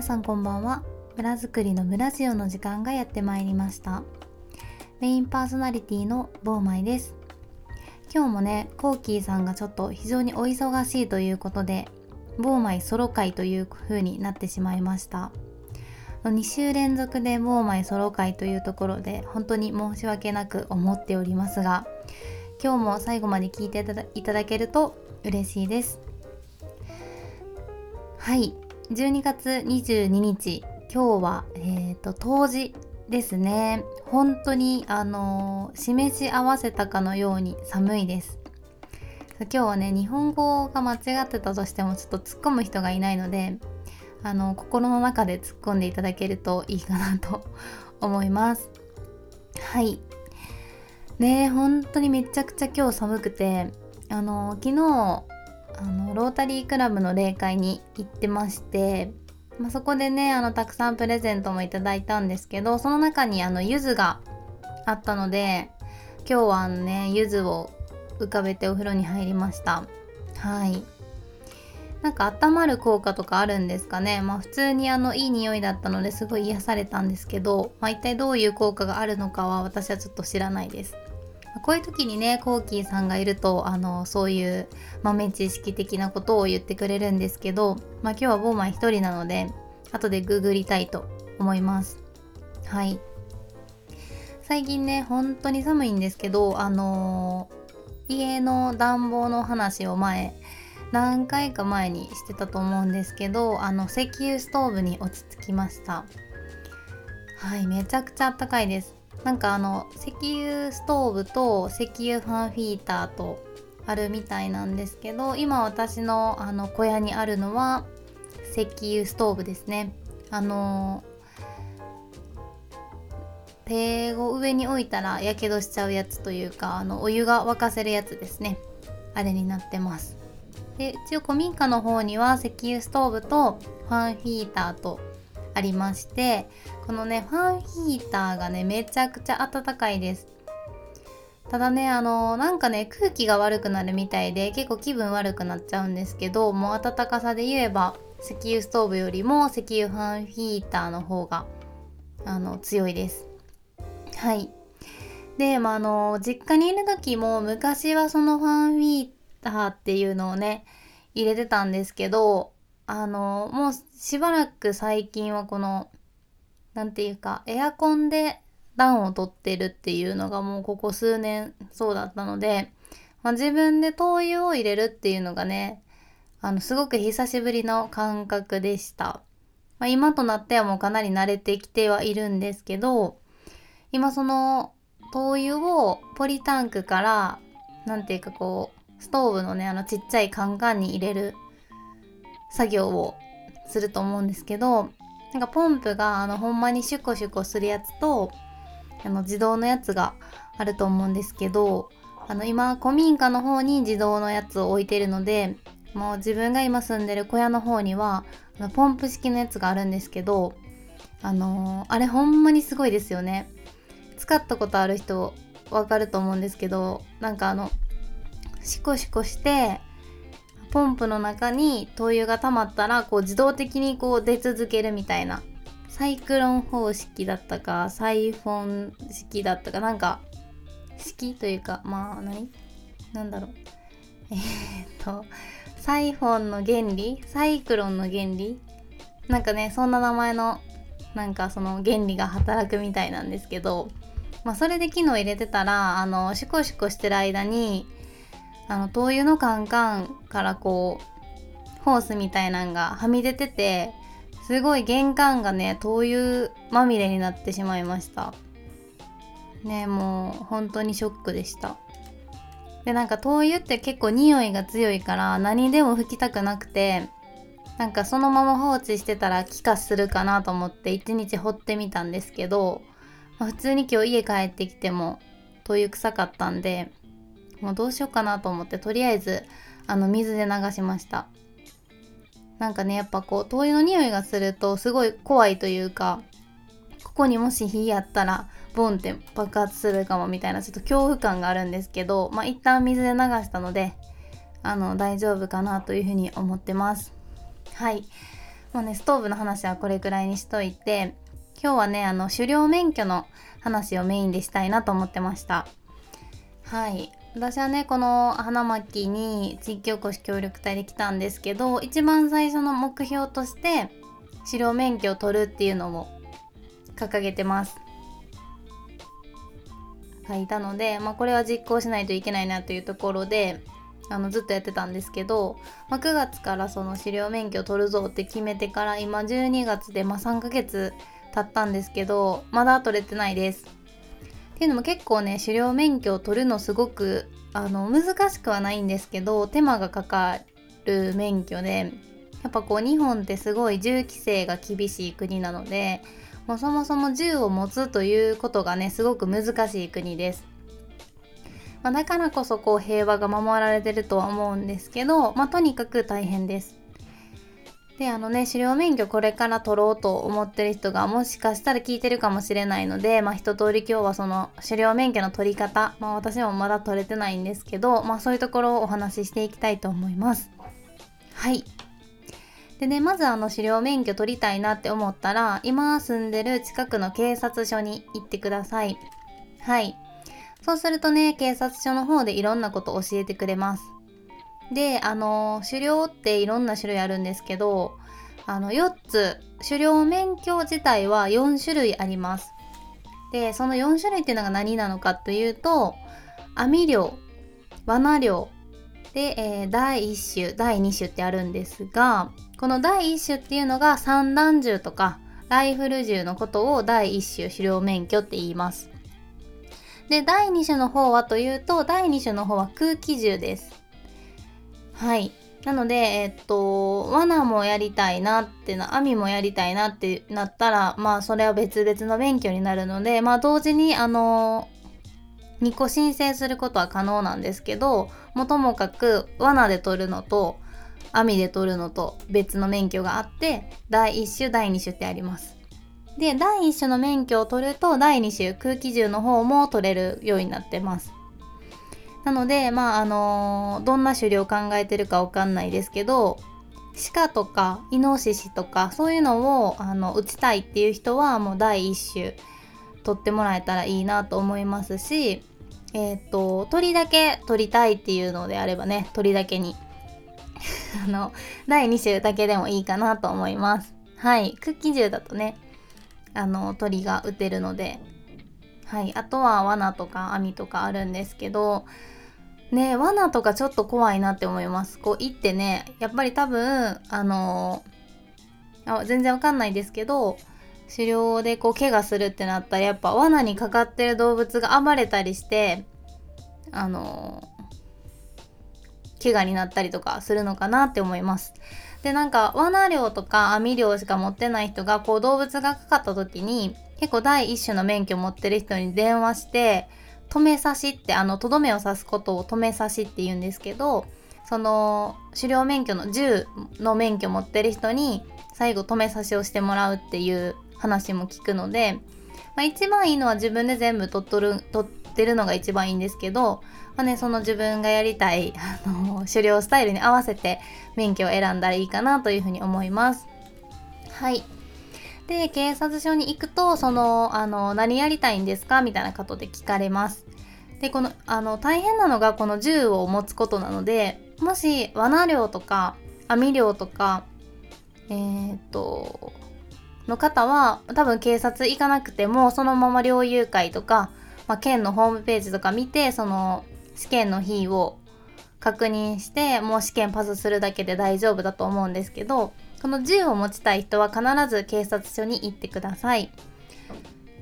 皆さんこんばんは。村づくりの村ジオの時間がやってまいりました。メインパーソナリティのボーマイです。今日もねコーキーさんがちょっと非常にお忙しいということでボーマイソロ会という風になってしまいました。2週連続でボーマイソロ会というところで本当に申し訳なく思っておりますが今日も最後まで聞いていただけると嬉しいです。はい。12月22日今日は、えーと、冬至ですね。本当にあの示し合わせたかのように寒いです。今日はね日本語が間違ってたとしてもちょっと突っ込む人がいないのであの心の中で突っ込んでいただけるといいかなと 思います。はい。ね本当にめちゃくちゃ今日寒くてあの昨日あのロータリークラブの例会に行ってまして、まあ、そこでねあのたくさんプレゼントもいただいたんですけどその中にあの柚子があったので今日はね柚子を浮かべてお風呂に入りました。はい。なんか温まる効果とかあるんですかね？まあ普通にあのいい匂いだったのですごい癒されたんですけど、まあ、一体どういう効果があるのかは私はちょっと知らないです。こういう時にねコーキーさんがいるとあのそういう豆知識的なことを言ってくれるんですけど、まあ、今日はボーマン1人なので後でググりたいと思います。はい。最近ね本当に寒いんですけどあの、家の暖房の話を前何回か前にしてたと思うんですけどあの石油ストーブに落ち着きました。はいめちゃくちゃあったかいです。なんかあの石油ストーブと石油ファンフィーターとあるみたいなんですけど今私のあの小屋にあるのは石油ストーブですね。あの手を上に置いたらやけどしちゃうやつというかあのお湯が沸かせるやつですね。あれになってます。で一応古民家の方には石油ストーブとファンフィーターとありましてこのねファンヒーターがねめちゃくちゃ暖かいです。ただねあのなんかね空気が悪くなるみたいで結構気分悪くなっちゃうんですけどもう暖かさで言えば石油ストーブよりも石油ファンヒーターの方があの強いです。はい。で、まあ、あの実家にいる時も昔はそのファンヒーターっていうのをね入れてたんですけどあのもうしばらく最近はこの何て言うかエアコンで暖を取ってるっていうのがもうここ数年そうだったので、まあ、自分で灯油を入れるっていうのがねあのすごく久しぶりの感覚でした、まあ、今となってはもうかなり慣れてきてはいるんですけど今その灯油をポリタンクから何て言うかこうストーブのねあのちっちゃいカンカンに入れる作業をすると思うんですけどなんかポンプがあのほんまにシュコシュコするやつとあの自動のやつがあると思うんですけどあの今古民家の方に自動のやつを置いてるのでもう自分が今住んでる小屋の方にはあのポンプ式のやつがあるんですけどあのー、あれほんまにすごいですよね。使ったことある人わかると思うんですけどなんかあのシコシコしてポンプの中に灯油が溜まったらこう自動的にこう出続けるみたいな。サイクロン方式だったかサイフォン式だったかなんか式というかまあ何？なんだろう。えー、っとサイフォンの原理？サイクロンの原理？なんかねそんな名前のなんかその原理が働くみたいなんですけどまあそれで機能入れてたらあのシコシコしてる間にあの灯油のカンカンからこうホースみたいなんがはみ出ててすごい玄関がね灯油まみれになってしまいました。ねもう本当にショックでした。でなんか灯油って結構匂いが強いから何でも拭きたくなくてなんかそのまま放置してたら気化するかなと思って一日掘ってみたんですけど、ま、普通に今日家帰ってきても灯油臭かったんでもうどうしようかなと思ってとりあえずあの水で流しました。なんかねやっぱこう灯油の匂いがするとすごい怖いというかここにもし火やったらボンって爆発するかもみたいなちょっと恐怖感があるんですけどまあ一旦水で流したのであの大丈夫かなというふうに思ってます。はい。もうねストーブの話はこれくらいにしといて今日はねあの狩猟免許の話をメインでしたいなと思ってました。はい。私はねこの花巻に地域おこし協力隊で来たんですけど一番最初の目標として狩猟免許を取るっていうのを掲げてます書いたので、まあ、これは実行しないといけないなというところであのずっとやってたんですけど、まあ、9月からその狩猟免許を取るぞって決めてから今12月でまあ3ヶ月経ったんですけどまだ取れてないです。っていうのも結構ね狩猟免許を取るのすごくあの難しくはないんですけど手間がかかる免許でやっぱこう日本ってすごい銃規制が厳しい国なのでもうそもそも銃を持つということがねすごく難しい国です。まあ、だからこそこう平和が守られてるとは思うんですけど、まあ、とにかく大変です。であのね狩猟免許これから取ろうと思ってる人がもしかしたら聞いてるかもしれないので、まあ、一通り今日はその狩猟免許の取り方、まあ、私もまだ取れてないんですけど、まあ、そういうところをお話ししていきたいと思います。はいでねまずあの狩猟免許取りたいなって思ったら今住んでる近くの警察署に行ってください。はいそうするとね警察署の方でいろんなこと教えてくれます。であの狩猟っていろんな種類あるんですけどあの4つ狩猟免許自体は4種類あります。でその4種類っていうのが何なのかというと網漁罠漁で、えー、第1種第2種ってあるんですがこの第1種っていうのが散弾銃とかライフル銃のことを第1種狩猟免許って言います。で第2種の方はというと第2種の方は空気銃です。はいなので、えっと、罠もやりたいなってな、網もやりたいなってなったら、まあ、それは別々の免許になるので、まあ、同時に、あの、2個申請することは可能なんですけど、もともかく、罠で取るのと、網で取るのと別の免許があって、第1種、第2種ってあります。で、第1種の免許を取ると、第2種、空気銃の方も取れるようになってます。なのでまああの、どんな狩猟を考えてるかわかんないですけど鹿とかイノシシとかそういうのをあの打ちたいっていう人はもう第一種取ってもらえたらいいなと思いますしえっ、ー、と鳥だけ取りたいっていうのであればね鳥だけに。あの第2種だけでもいいかなと思います。はいクッキー銃だとねあの鳥が撃てるので。はいあとは罠とか網とかあるんですけどね罠とかちょっと怖いなって思いますこう行ってねやっぱり多分あのあ全然わかんないですけど狩猟でこう怪我するってなったらやっぱ罠にかかってる動物が暴れたりしてあの怪我になったりとかするのかなって思います。でなんか罠漁とか網漁しか持ってない人がこう動物がかかった時に結構第一種の免許持ってる人に電話して止め刺しってあのとどめを刺すことを止め刺しって言うんですけどその狩猟免許の銃の免許持ってる人に最後止め刺しをしてもらうっていう話も聞くので、まあ、一番いいのは自分で全部取っとる取ってるのが一番いいんですけど、まあね、その自分がやりたい あの狩猟スタイルに合わせて免許を選んだらいいかなというふうに思います。はいで警察署に行くとそのあの何やりたいんですか？みたいなことで聞かれます。でこのあの大変なのがこの銃を持つことなのでもし罠漁とか網漁とかえー、っとの方は多分警察行かなくてもそのまま猟友会とか、まあ、県のホームページとか見てその試験の日を確認してもう試験パスするだけで大丈夫だと思うんですけどこの銃を持ちたい人は必ず警察署に行ってください。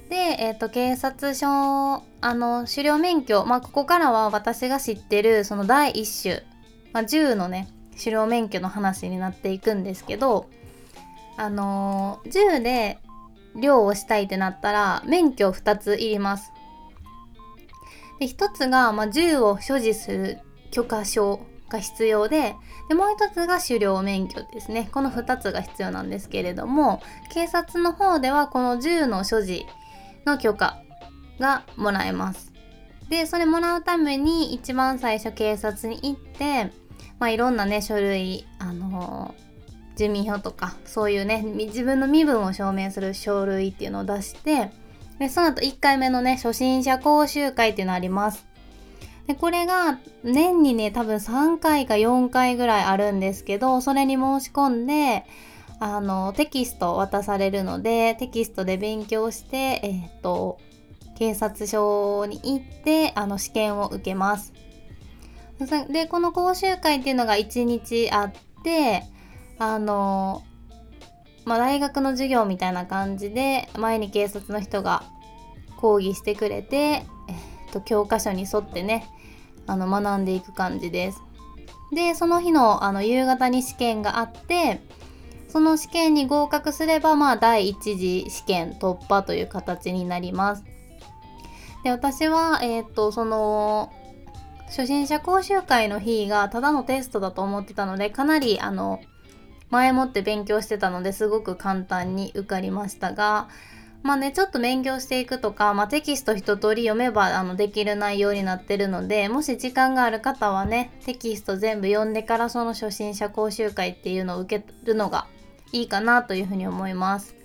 で、えっ、ー、と、警察署、あの、狩猟免許、まあ、ここからは私が知ってる、その第一種、まあ、銃のね、狩猟免許の話になっていくんですけど、あのー、銃で漁をしたいってなったら、免許2ついります。で、1つが、まあ、銃を所持する許可証が必要ででもう一つが狩猟免許ですね。この2つが必要なんですけれども警察の方ではこの銃の所持の許可がもらえます。でそれもらうために一番最初警察に行ってまあいろんなね書類あの住民票とかそういうね自分の身分を証明する書類っていうのを出してでその後1回目のね初心者講習会っていうのあります。でこれが年にね多分3回か4回ぐらいあるんですけどそれに申し込んであのテキスト渡されるのでテキストで勉強してえっ、と警察署に行ってあの試験を受けます。でこの講習会っていうのが1日あってあのまあ、大学の授業みたいな感じで前に警察の人が講義してくれて、えっと、教科書に沿ってねあの学んでいく感じです。でその日のあの夕方に試験があってその試験に合格すればまあ第一次試験突破という形になります。で私はえっ、とその初心者講習会の日がただのテストだと思ってたのでかなりあの前もって勉強してたのですごく簡単に受かりましたがまあねちょっと勉強していくとか、まあ、テキスト一通り読めばあのできる内容になってるのでもし時間がある方はねテキスト全部読んでからその初心者講習会っていうのを受けるのがいいかなというふうに思います。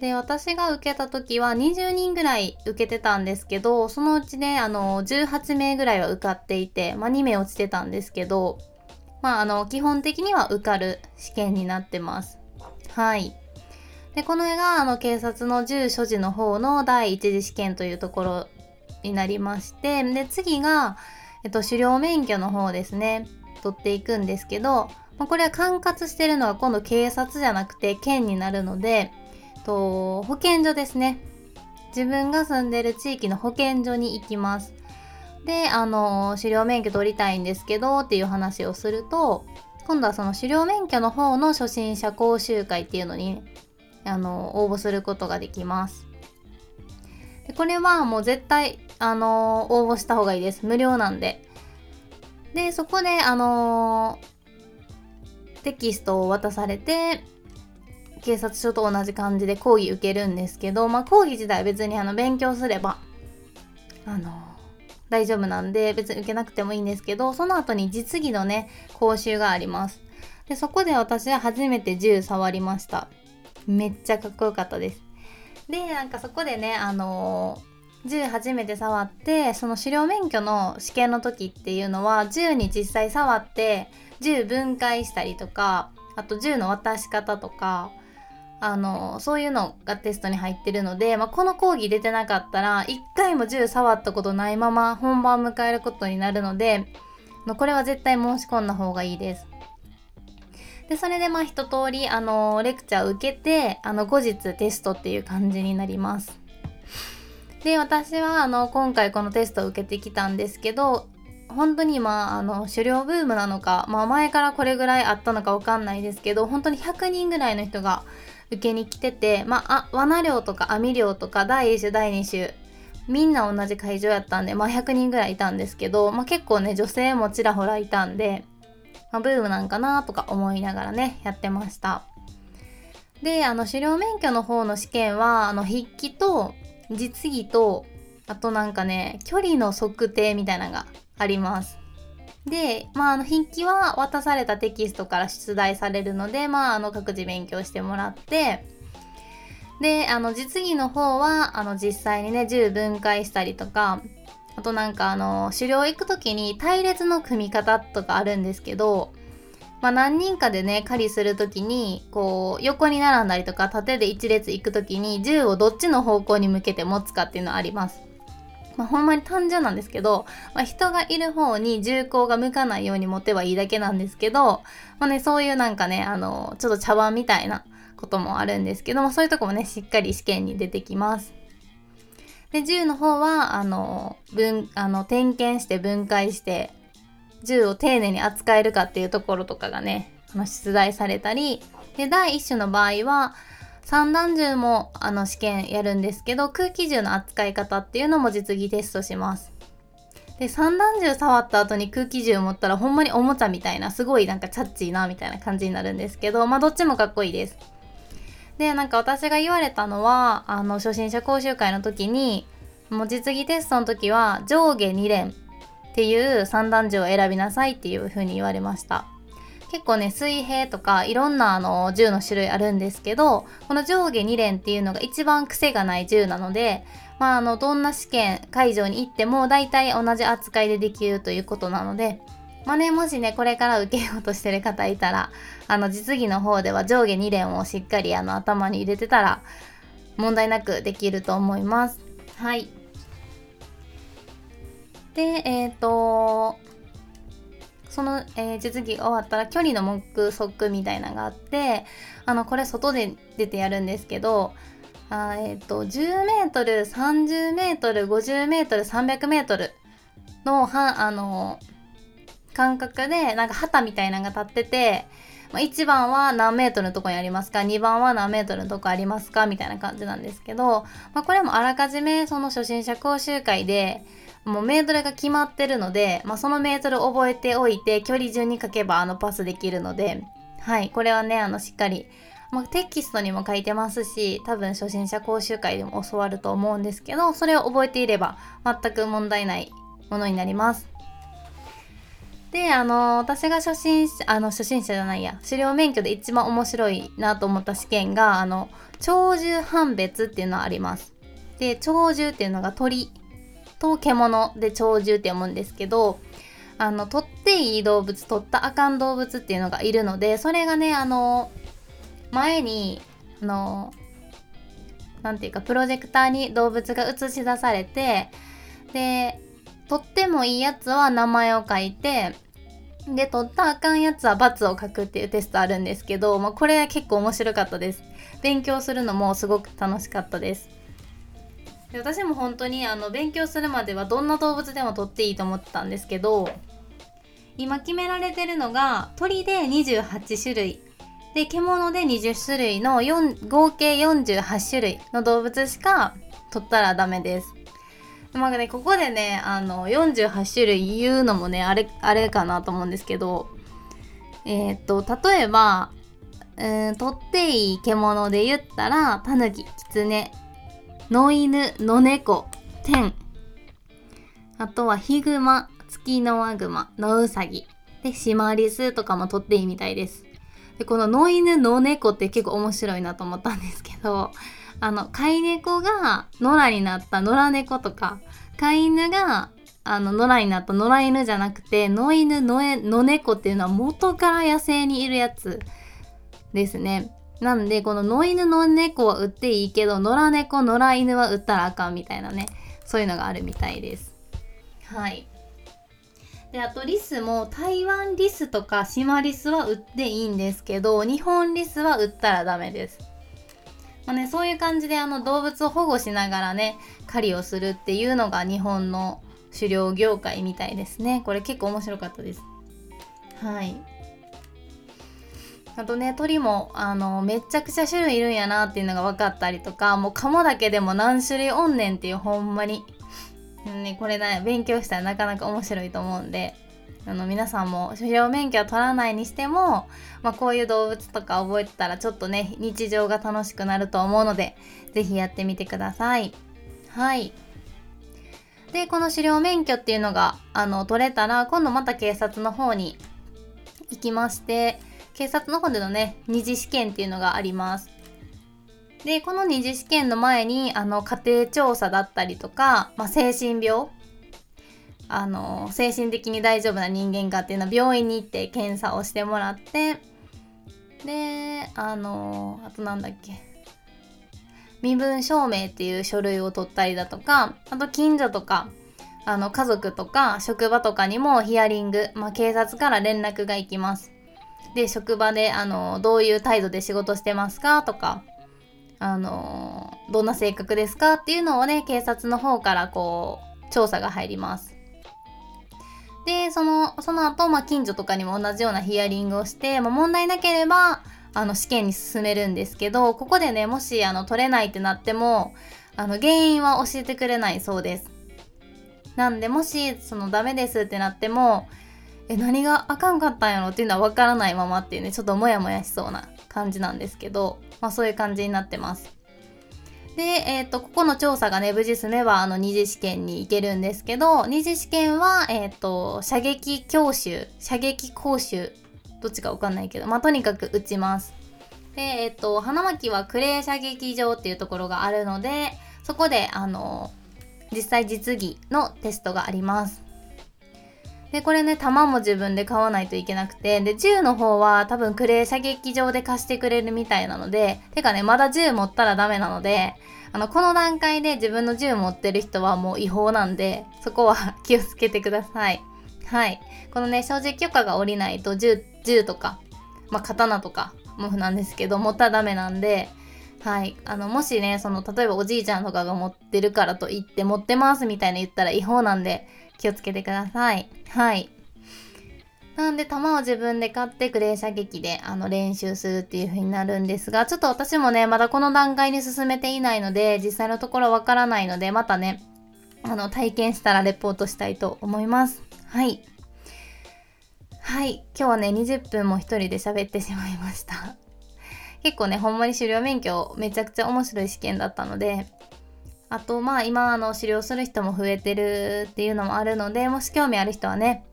で私が受けた時は20人ぐらい受けてたんですけどそのうちねあの18名ぐらいは受かっていて、まあ、2名落ちてたんですけどまあ、あの、基本的には受かる試験になってます。はい。で、この絵が、あの、警察の銃所持の方の第一次試験というところになりまして、で、次が、えっと、狩猟免許の方ですね、取っていくんですけど、まあ、これは管轄してるのは今度警察じゃなくて県になるので、と保健所ですね。自分が住んでる地域の保健所に行きます。であの狩猟免許取りたいんですけどっていう話をすると今度はその狩猟免許の方の初心者講習会っていうのにあの応募することができます。でこれはもう絶対あの応募した方がいいです。無料なんで。でそこであのテキストを渡されて警察署と同じ感じで講義受けるんですけど、まあ、講義自体別にあの勉強すればあの大丈夫なんで別に受けなくてもいいんですけどその後に実技のね講習があります。でそこで私は初めて銃触りました。めっちゃかっこよかったですでなんかそこでねあのー、銃初めて触ってその狩猟免許の試験の時っていうのは銃に実際触って銃分解したりとかあと銃の渡し方とかあのそういうのがテストに入ってるので、まあ、この講義出てなかったら一回も銃触ったことないまま本番を迎えることになるのでこれは絶対申し込んだ方がいいです。でそれでまあ一通りあのレクチャーを受けてあの後日テストっていう感じになります。で私はあの今回このテストを受けてきたんですけど本当にまああの狩猟ブームなのか、まあ、前からこれぐらいあったのかわかんないですけど本当に100人ぐらいの人が受けに来てて、まあ、あ罠漁とか網漁とか第1種第2種みんな同じ会場やったんで、まあ、100人ぐらいいたんですけど、まあ、結構ね女性もちらほらいたんで、まあ、ブームなんかなとか思いながらねやってました。であの狩猟免許の方の試験はあの筆記と実技とあとなんかね距離の測定みたいなのがあります。で、まあ、あの筆記は渡されたテキストから出題されるので、まあ、あの各自勉強してもらってであの実技の方はあの実際にね銃分解したりとかあとなんかあの狩猟行く時に隊列の組み方とかあるんですけど、まあ、何人かでね狩りする時にこう横に並んだりとか縦で一列行く時に銃をどっちの方向に向けて持つかっていうのはあります。まあ、ほんまに単純なんですけど、まあ、人がいる方に銃口が向かないように持てばいいだけなんですけど、まあね、そういうなんかね、あの、ちょっと茶番みたいなこともあるんですけども、そういうとこもね、しっかり試験に出てきます。で、銃の方は、あの、分、あの、点検して分解して、銃を丁寧に扱えるかっていうところとかがね、あの出題されたり、で、第一種の場合は、散弾銃もあの試験やるんですけど空気銃の扱い方っていうのも実技テストします。で散弾銃触った後に空気銃持ったらほんまにおもちゃみたいなすごいなんかチャッチーなみたいな感じになるんですけどまあどっちもかっこいいです。でなんか私が言われたのはあの初心者講習会の時にもう実技テストの時は上下2連っていう散弾銃を選びなさいっていう風に言われました。結構ね水平とかいろんなあの銃の種類あるんですけどこの上下2連っていうのが一番癖がない銃なのでまああのどんな試験会場に行っても大体同じ扱いでできるということなのでまあねもしねこれから受けようとしてる方いたらあの実技の方では上下2連をしっかりあの頭に入れてたら問題なくできると思います。はいでえっ、ー、とその、えー、実技が終わったら距離の目測みたいなのがあってあのこれ外で出てやるんですけどあえっ、ー、と 10m30m50m300m のはあの間隔でなんか旗みたいなのが立ってて、まあ、1番は何メートルのとこにありますか？2番は何メートルのとこありますか？みたいな感じなんですけど、まあ、これもあらかじめその初心者講習会でもうメートルが決まってるので、まあ、そのメートル覚えておいて距離順に書けばあのパスできるのではいこれはねあのしっかり、まあ、テキストにも書いてますし多分初心者講習会でも教わると思うんですけどそれを覚えていれば全く問題ないものになります。であの私が初心者あの初心者じゃないや。狩猟免許で一番面白いなと思った試験があの鳥獣判別っていうのがあります。で鳥獣っていうのが鳥と獣で鳥獣って読むんですけどあの取っていい動物取ったあかん動物っていうのがいるのでそれがねあの前にあの何て言うかプロジェクターに動物が映し出されてで取ってもいいやつは名前を書いてで取ったあかんやつは×を書くっていうテストあるんですけど、まあ、これ結構面白かったです。勉強するのもすごく楽しかったです。で私も本当にあの勉強するまではどんな動物でも取っていいと思ってたんですけど今決められてるのが鳥で28種類。で獣で20種類の4合計48種類の動物しか取ったらダメです。まあね、ここでねあの48種類言うのもねあれあれかなと思うんですけどえっ、と例えばうん取っていい獣で言ったらタヌキキツネ野犬、野猫、天。あとはヒグマ、ツキノワグマ、ノウサギ。で、シマリスとかも取っていいみたいです。で、この野犬、野猫って結構面白いなと思ったんですけど、あの、飼い猫が野良になった野良猫とか、飼い犬があの野良になった野良犬じゃなくて野犬野野猫っていうのは元から野生にいるやつ。ですね。なんでこの野犬の猫は売っていいけど野良猫野良犬は売ったらあかんみたいなね。そういうのがあるみたいです。はい。であとリスも台湾リスとかシマリスは売っていいんですけど日本リスは売ったらダメです。まあね、そういう感じであの動物を保護しながらね狩りをするっていうのが日本の狩猟業界みたいですね。これ結構面白かったです。はい。あとね鳥もあのめちゃくちゃ種類いるんやなっていうのが分かったりとかもうカモだけでも何種類おんねんっていうほんまに、ね、これね勉強したらなかなか面白いと思うんで。あの皆さんも狩猟免許を取らないにしても、まあ、こういう動物とか覚えてたらちょっとね日常が楽しくなると思うので是非やってみてください。はいでこの狩猟免許っていうのがあの取れたら今度また警察の方に行きまして警察の方でのね二次試験っていうのがありますでこの二次試験の前にあの家庭調査だったりとか、まあ、精神病あの精神的に大丈夫な人間かっていうのは病院に行って検査をしてもらってであのあとなんだっけ。身分証明っていう書類を取ったりだとかあと近所とかあの家族とか職場とかにもヒアリング、まあ、警察から連絡が行きます。で職場であのどういう態度で仕事してますかとかあのどんな性格ですかっていうのをね警察の方からこう調査が入ります。でそのその後、まあ、近所とかにも同じようなヒアリングをして、まあ、問題なければあの試験に進めるんですけどここでねもしあの取れないってなってもあの原因は教えてくれないそうです。なんでもしそのダメですってなってもえ何があかんかったんやろっていうのは分からないままっていうねちょっとモヤモヤしそうな感じなんですけど、まあ、そういう感じになってます。で、えっ、ー、とここの調査がね無事済めばあの二次試験に行けるんですけど二次試験は、えっ、ー、と射撃教習射撃講習どっちかわかんないけどまあとにかく打ちます。でえっと花巻はクレー射撃場っていうところがあるのでそこであの実際実技のテストがあります。でこれね弾も自分で買わないといけなくてで銃の方は多分クレー射撃場で貸してくれるみたいなのでてかねまだ銃持ったらダメなのであのこの段階で自分の銃持ってる人はもう違法なんでそこは 気をつけてください。はい。このね正直許可が下りないと銃銃とかまあ刀とかもなんですけど持ったらダメなんではい。あのもしねその例えばおじいちゃんとかが持ってるからと言って持ってますみたいな言ったら違法なんで気をつけてください。はい。なんで弾を自分で買ってクレー射撃であの練習するっていう風になるんですがちょっと私もねまだこの段階に進めていないので実際のところわからないのでまたねあの体験したらレポートしたいと思います。はい。はい。今日はね20分も一人で喋ってしまいました。結構ねほんまに狩猟免許めちゃくちゃ面白い試験だったのであとまあ今あの狩猟する人も増えてるっていうのもあるのでもし興味ある人はね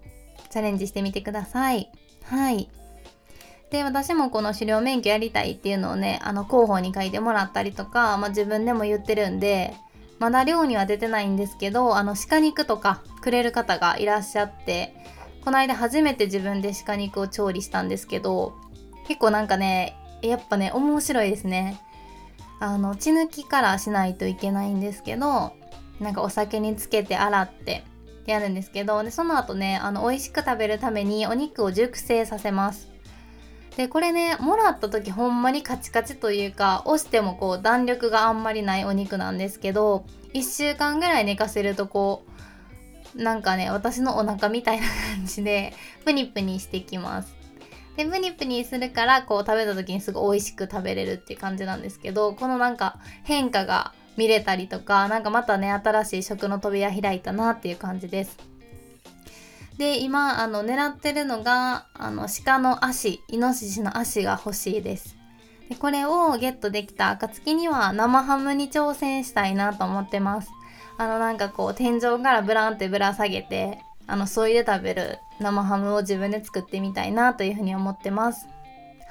チャレンジしてみてください。はい。で私もこの狩猟免許やりたいっていうのをねあの広報に書いてもらったりとか、まあ、自分でも言ってるんでまだ漁には出てないんですけどあの鹿肉とかくれる方がいらっしゃってこの間初めて自分で鹿肉を調理したんですけど結構なんかねやっぱね面白いですね。あの血抜きからしないといけないんですけどなんかお酒につけて洗ってやるんですけどでその後ねあの美味しく食べるためにお肉を熟成させます。でこれねもらった時ほんまにカチカチというか押してもこう弾力があんまりないお肉なんですけど1週間ぐらい寝かせるとこうなんかね私のお腹みたいな感じでプニプニしてきます。でプニプニするからこう食べた時にすごい美味しく食べれるっていう感じなんですけどこのなんか変化が見れたりとか何かまたね新しい食の扉開いたなっていう感じです。で今あの狙ってるのがあの鹿の足イノシシの足が欲しいです。でこれをゲットできた暁には生ハムに挑戦したいなと思ってます。あのなんかこう天井からブランってぶら下げてあのそいで食べる生ハムを自分で作ってみたいなというふうに思ってます。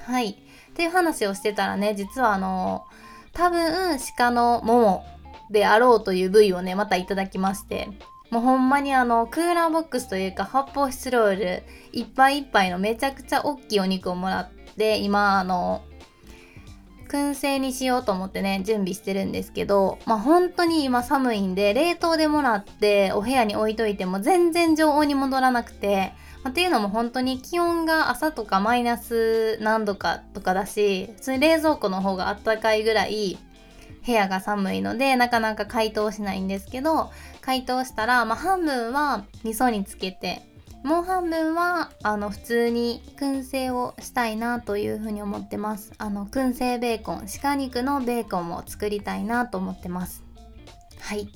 はい。っていう話をしてたらね実はあの多分鹿のももであろうという部位をねまたいただきましてもうほんまにあのクーラーボックスというか発泡スチロールいっぱいいっぱいのめちゃくちゃ大きいお肉をもらって今あの燻製にしようと思ってね準備してるんですけどまあ本当に今寒いんで冷凍でもらってお部屋に置いといても全然常温に戻らなくて、まあ、っていうのも本当に気温が朝とかマイナス何度かとかだし普通に冷蔵庫の方があったかいぐらい部屋が寒いのでなかなか解凍しないんですけど解凍したら、まあ、半分は味噌につけてもう半分はあの普通に燻製をしたいなというふうに思ってます。あの燻製ベーコン鹿肉のベーコンを作りたいなと思ってます。はい。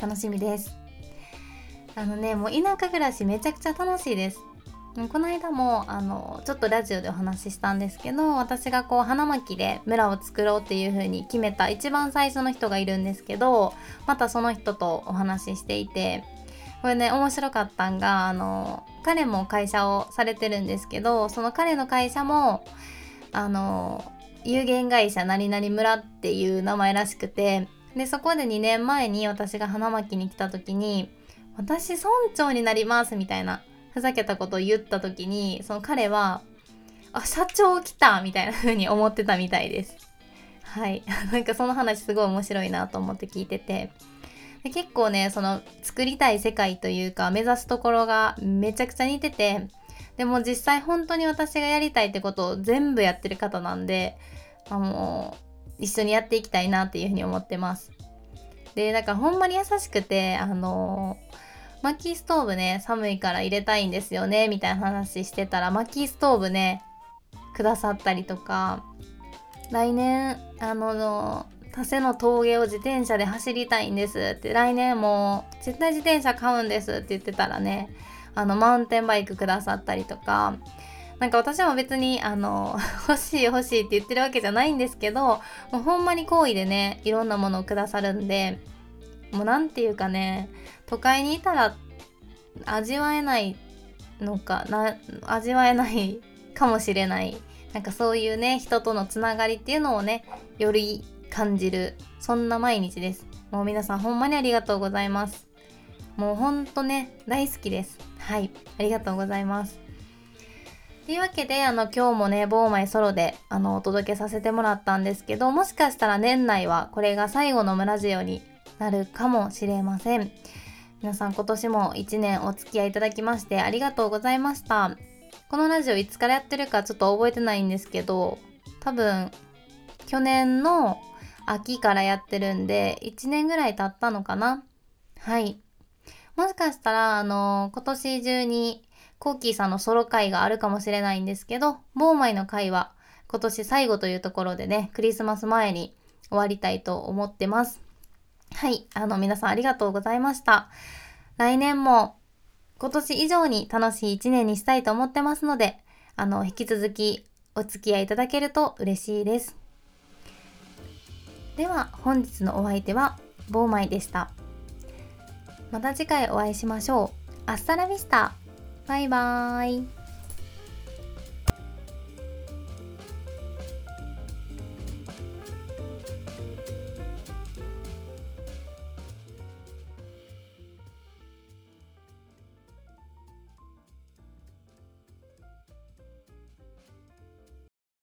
楽しみです。あのねもう田舎暮らしめちゃくちゃ楽しいです。この間もあのちょっとラジオでお話ししたんですけど私がこう花巻で村を作ろうっていう風に決めた一番最初の人がいるんですけどまたその人とお話ししていてこれね面白かったんがあの彼も会社をされてるんですけどその彼の会社もあの有限会社何々村っていう名前らしくてでそこで2年前に私が花巻に来た時に私村長になりますみたいなふざけたことを言った時にその彼はあ社長来たみたいな風に思ってたみたいです。はい。なんかその話すごい面白いなと思って聞いてて。結構ねその作りたい世界というか目指すところがめちゃくちゃ似ててでも実際本当に私がやりたいってことを全部やってる方なんであの一緒にやっていきたいなっていうふうに思ってます。でだからほんまに優しくてあの薪ストーブね寒いから入れたいんですよねみたいな話してたら薪ストーブねくださったりとか来年あの多瀬の峠を自転車で走りたいんです。って来年も絶対自転車買うんですって言ってたらねあのマウンテンバイクくださったりとか。なんか私も別にあの 欲しい欲しいって言ってるわけじゃないんですけどもうほんまに好意でねいろんなものをくださるんでもう何て言うかね都会にいたら味わえないのかな味わえないかもしれない。なんかそういうね人とのつながりっていうのをねより感じるそんな毎日です。もう皆さんほんまにありがとうございます。もうほんとね大好きです。はいありがとうございます。というわけであの今日もねボーマイソロであのお届けさせてもらったんですけどもしかしたら年内はこれが最後の村ジオになるかもしれません。皆さん今年も1年お付き合いいただきましてありがとうございました。このラジオいつからやってるかちょっと覚えてないんですけど多分去年の秋からやってるんで1年ぐらい経ったのかな。はい。もしかしたらあの今年中にコーキーさんのソロ会があるかもしれないんですけどボーマイの会は今年最後というところでねクリスマス前に終わりたいと思ってます。はい。あの皆さんありがとうございました。来年も今年以上に楽しい一年にしたいと思ってますのであの引き続きお付き合いいただけると嬉しいです。では本日のお相手はボーマイでした。また次回お会いしましょう。アスタラビスタ。バイバーイ。